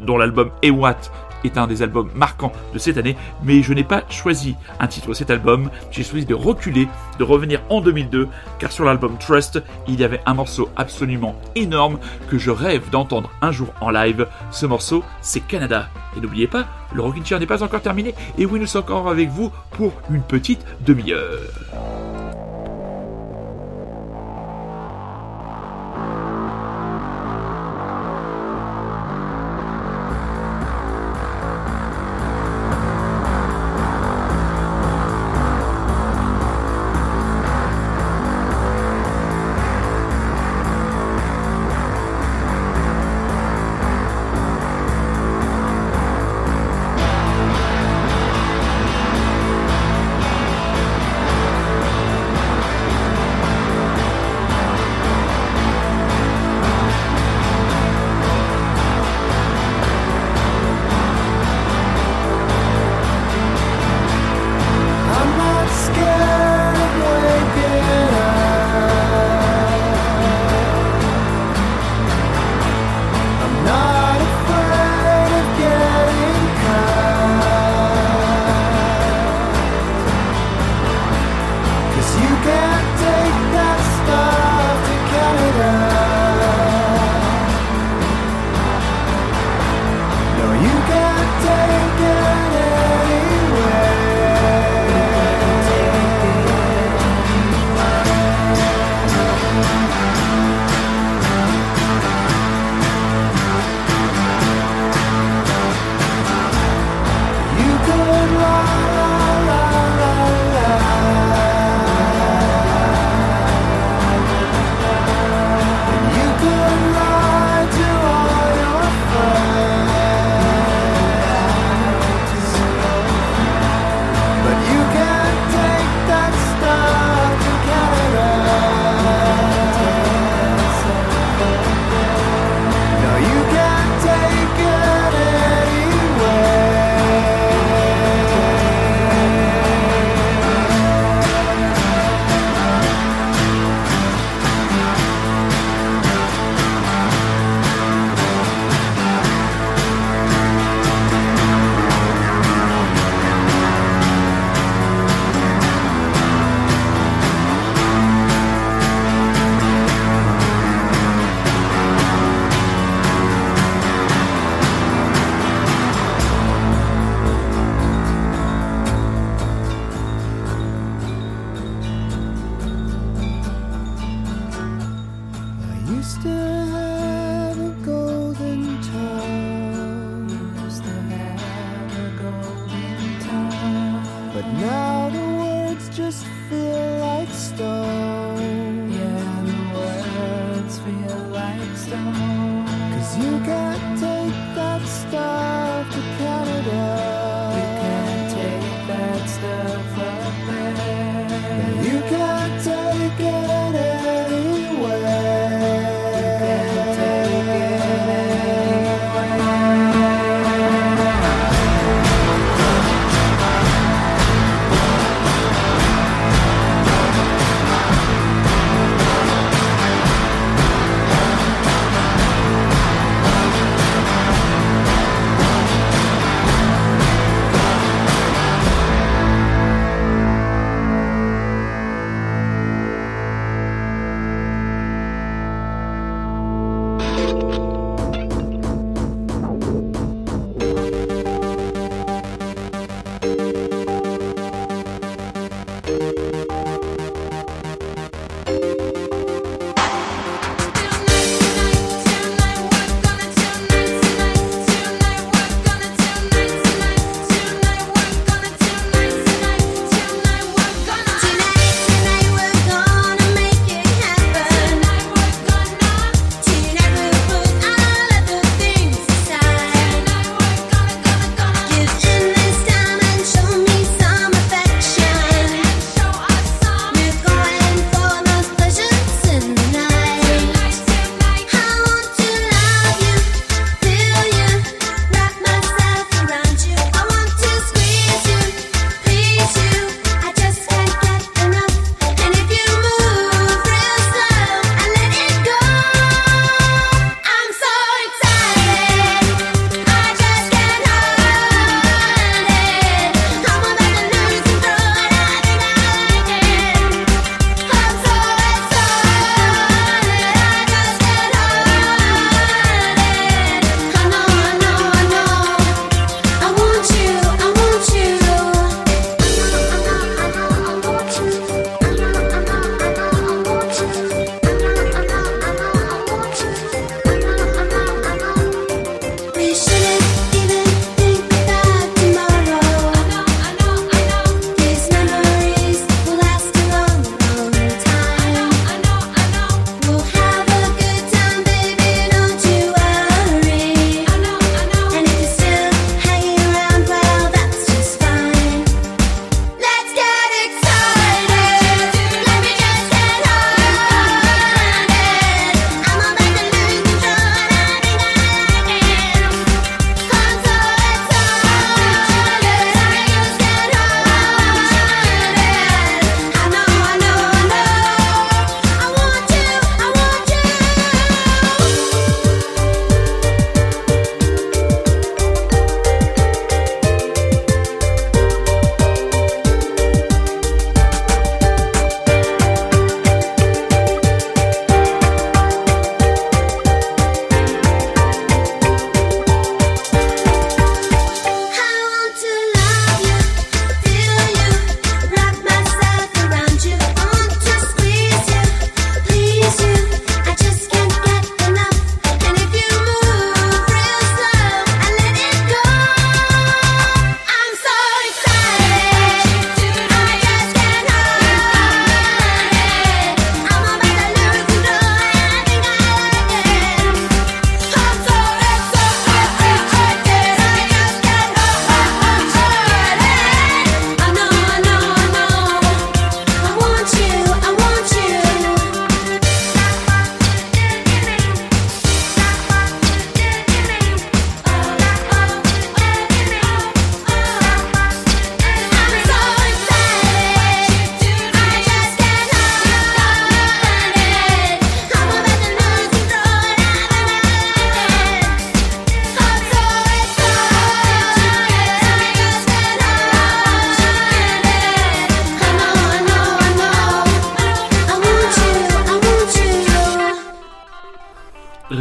Speaker 1: dont l'album Ewat est un des albums marquants de cette année, mais je n'ai pas choisi un titre de cet album, j'ai choisi de reculer, de revenir en 2002, car sur l'album Trust, il y avait un morceau absolument énorme que je rêve d'entendre un jour en live. Ce morceau, c'est Canada. Et n'oubliez pas, le Rockin' Chair n'est pas encore terminé, et oui, nous sommes encore avec vous pour une petite demi-heure.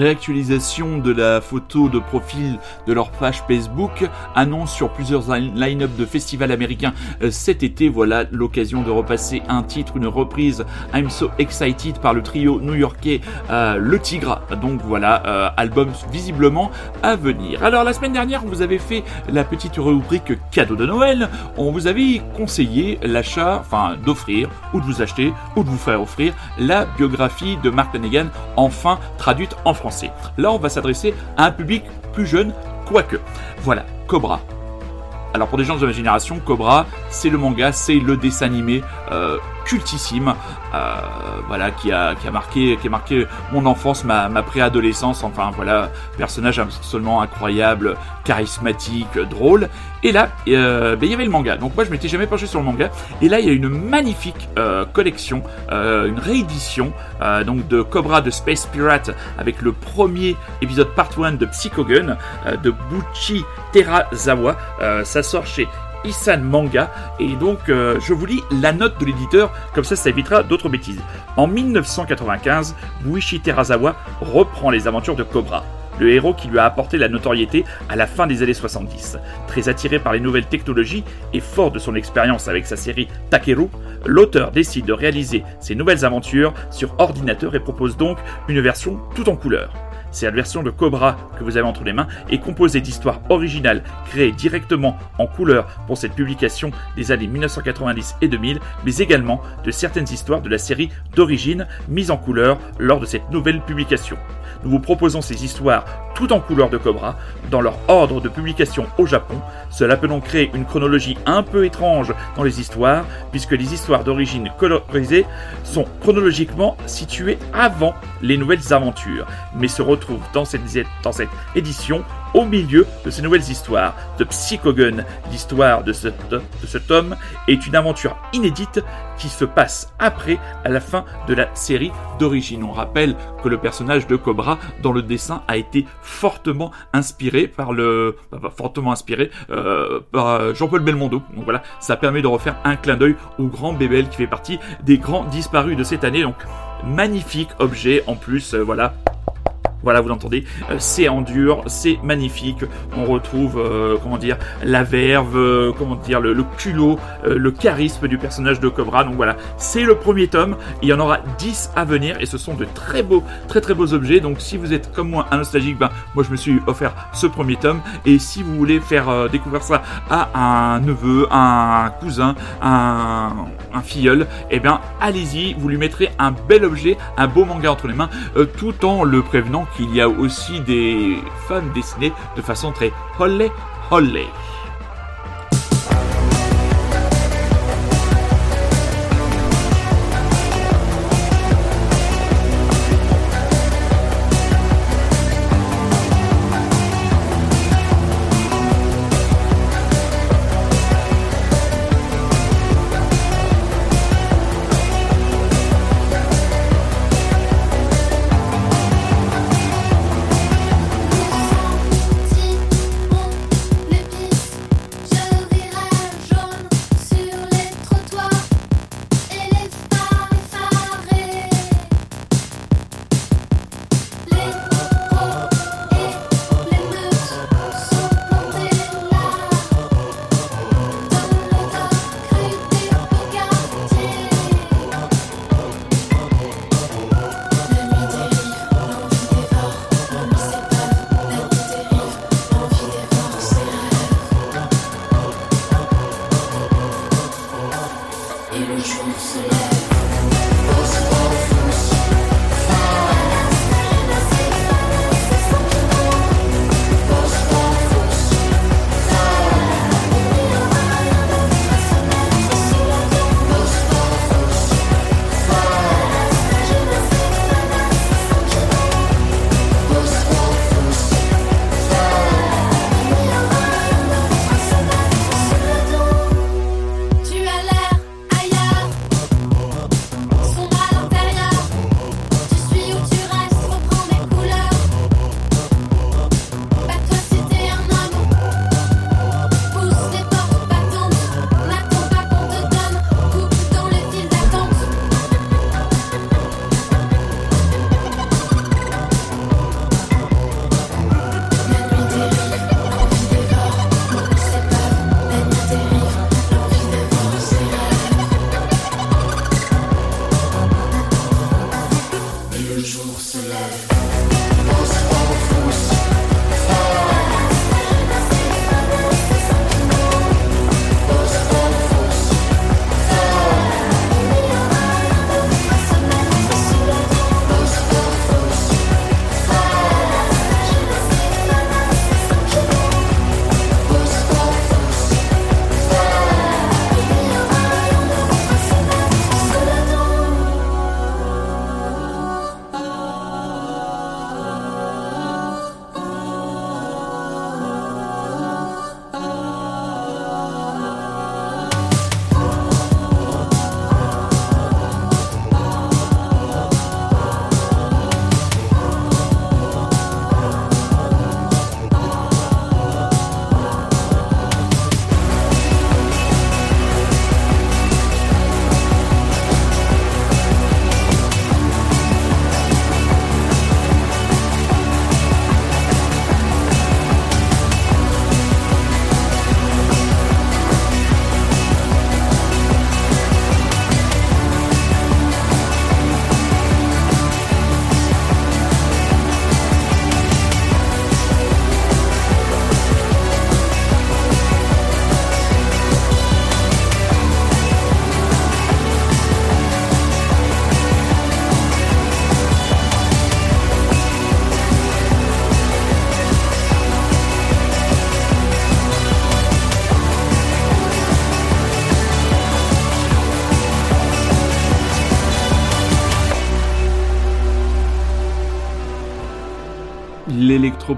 Speaker 1: Réactualisation de la photo de profil de leur page Facebook, annonce sur plusieurs line-up de festivals américains euh, cet été. Voilà l'occasion de repasser un titre, une reprise I'm So Excited par le trio new-yorkais euh, Le Tigre. Donc voilà, euh, album visiblement à venir. Alors la semaine dernière, vous avez fait la petite rubrique cadeau de Noël. On vous avait conseillé l'achat, enfin d'offrir ou de vous acheter ou de vous faire offrir la biographie de Mark Lanegan, enfin traduite en français. Là, on va s'adresser à un public plus jeune, quoique. Voilà, Cobra. Alors pour des gens de ma génération, Cobra, c'est le manga, c'est le dessin animé euh, cultissime, euh, voilà, qui a, qui a marqué, qui a marqué mon enfance, ma, ma préadolescence. Enfin voilà, personnage absolument incroyable, charismatique, drôle. Et là, euh, ben, il y avait le manga. Donc moi, je m'étais jamais penché sur le manga. Et là, il y a une magnifique euh, collection, une réédition donc de Cobra de Space Pirate avec le premier épisode part 1 de Psychogun de Buchi Terazawa. Ça sort chez Isan Manga. Et donc, euh, je vous lis la note de l'éditeur, comme ça, ça évitera d'autres bêtises. En 1995, Buichi Terazawa reprend les aventures de Cobra. Le héros qui lui a apporté la notoriété à la fin des années 70. Très attiré par les nouvelles technologies et fort de son expérience avec sa série Takeru, l'auteur décide de réaliser ses nouvelles aventures sur ordinateur et propose donc une version tout en couleur. Cette version de Cobra que vous avez entre les mains est composée d'histoires originales créées directement en couleur pour cette publication des années 1990 et 2000, mais également de certaines histoires de la série d'origine mises en couleur lors de cette nouvelle publication. Nous vous proposons ces histoires tout en couleur de Cobra dans leur ordre de publication au Japon. Cela peut donc créer une chronologie un peu étrange dans les histoires, puisque les histoires d'origine colorisée sont chronologiquement situées avant les nouvelles aventures, mais se retrouvent dans cette, édition au milieu de ces nouvelles histoires. De Psychogun, l'histoire de de ce tome est une aventure inédite qui se passe après, à la fin de la série d'origine. On rappelle que le personnage de Cobra dans le dessin a été fortement inspiré par le, enfin, fortement inspiré euh, par Jean-Paul Belmondo. Donc voilà, ça permet de refaire un clin d'œil au grand Bébel qui fait partie des grands disparus de cette année. Donc magnifique objet en plus, euh, voilà, voilà, vous l'entendez, euh, c'est en dur, c'est magnifique. On retrouve, euh, comment dire, la verve, euh, comment dire, le, culot, le charisme du personnage de Cobra. Donc voilà, c'est le premier tome. Il y en aura 10 à venir et ce sont de très beaux, très très beaux objets. Donc si vous êtes comme moi un nostalgique, ben moi je me suis offert ce premier tome. Et si vous voulez faire découvrir ça à un neveu, un cousin, un, un filleul, eh bien allez-y, vous lui mettrez un bel objet, un beau manga entre les mains, tout en le prévenant qu'il y a aussi des femmes dessinées de façon très holé holé.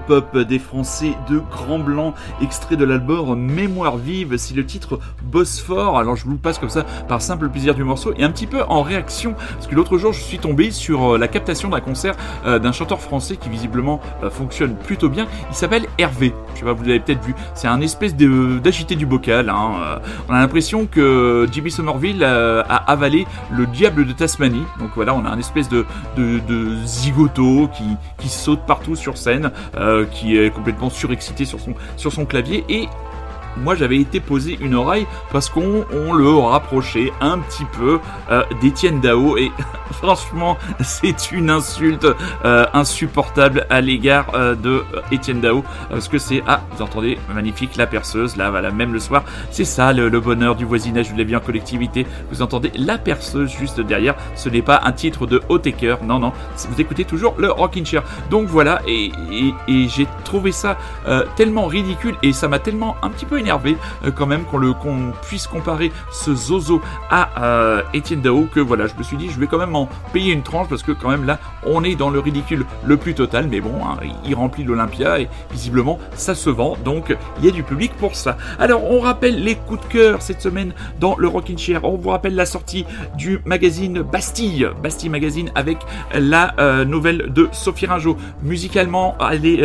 Speaker 1: L'électropop des Français de Grand Blanc, extrait de l'album Mémoire vive, c'est le titre Bosphore. Alors je vous le passe comme ça par simple plaisir du morceau et un petit peu en réaction, parce que l'autre jour je suis tombé sur euh, la captation d'un concert euh, d'un chanteur français qui visiblement euh, fonctionne plutôt bien. Il s'appelle Hervé. Je sais pas, vous l'avez peut-être vu. C'est un espèce d'agité du bocal. hein. Euh, On a l'impression que Jimmy Somerville euh, a avalé le diable de Tasmanie. Donc voilà, on a un espèce de, zigoto qui, qui saute partout sur scène, euh, qui est complètement surexcité sur son, sur son clavier et moi j'avais été posé une oreille parce qu'on on le rapprochait un petit peu euh, d'Étienne Dao. Et [laughs] franchement c'est une insulte euh, insupportable à l'égard euh, de euh, Dao. Parce que c'est ah vous entendez magnifique la perceuse là voilà même le soir. C'est ça le, bonheur du voisinage de la vie en collectivité. Vous entendez la perceuse juste derrière. Ce n'est pas un titre de haut non non vous écoutez toujours le Rockin' Chair. Donc voilà et, et, et j'ai trouvé ça euh, tellement ridicule et ça m'a tellement un petit peu énervé euh, quand même qu'on le qu'on puisse comparer ce zozo à euh, Étienne Dao que voilà je me suis dit je vais quand même en payer une tranche parce que quand même là on est dans le ridicule le plus total mais bon hein, il remplit l'Olympia et visiblement ça se vend donc il y a du public pour ça. Alors on rappelle les coups de cœur cette semaine dans le Rockin' Chair. On vous rappelle la sortie du magazine Bastille Bastille Magazine avec la euh, nouvelle de Sophie Ringeau. Musicalement allez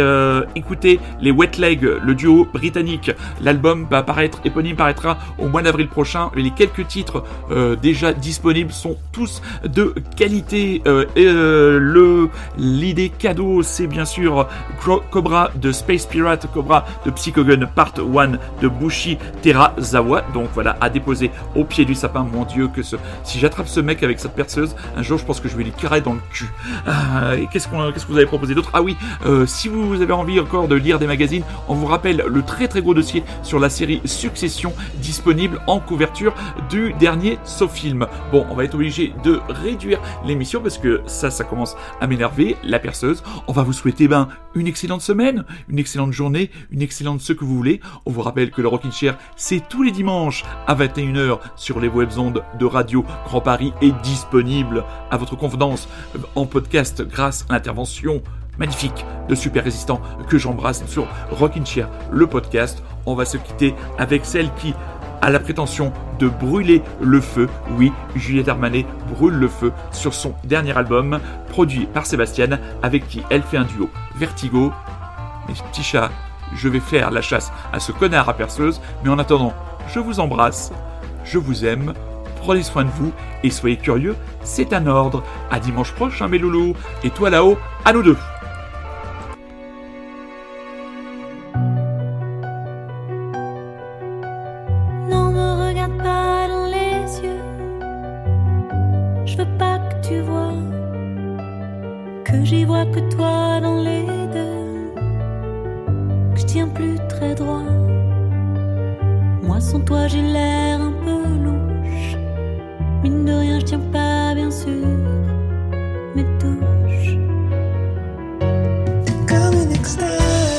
Speaker 1: écouter les Wet Leg le duo britannique. L'album va paraître éponyme paraîtra au mois d'avril prochain. Les quelques titres euh, déjà disponibles sont tous de qualité. Euh, et, euh, le l'idée cadeau c'est bien sûr Cobra de Space Pirate Cobra de Psychogun Part 1 de Bushi Terazawa donc voilà à déposer au pied du sapin. Mon dieu que ce si j'attrape ce mec avec cette perceuse un jour je pense que je vais lui carrer dans le cul. Et qu'est-ce qu'on qu'est-ce que vous avez proposé d'autre? Ah oui si vous avez envie encore de lire des magazines on vous rappelle le très très gros dossier sur la série Succession disponible en couverture du dernier Sofilm. Bon, on va être obligé de réduire l'émission parce que ça, ça commence à m'énerver, la perceuse. On va vous souhaiter ben, une excellente semaine, une excellente journée, une excellente ce que vous voulez. On vous rappelle que le Rockin' Chair, c'est tous les dimanches à 21h sur les web ondes de Radio Grand Paris est disponible à votre convenance euh, en podcast grâce à l'intervention magnifique de Super Résistant que j'embrasse sur Rockin' Chair, le podcast. On va se quitter avec celle qui a la prétention de brûler le feu. Oui, Juliette Armanet brûle le feu sur son dernier album, produit par Sébastien, avec qui elle fait un duo. Vertigo. Mes petits chats, je vais faire la chasse à ce connard à perceuse, mais en attendant, je vous embrasse, je vous aime, prenez soin de vous et soyez curieux, c'est un ordre. À dimanche prochain, mes loulous. Et toi là-haut, à nous deux.
Speaker 5: Je veux pas que tu vois que j'y vois que toi dans les deux. Que je tiens plus très droit. Moi sans toi j'ai l'air un peu louche. Mine de rien, je tiens pas bien sûr mes touches.
Speaker 9: Comme une extase,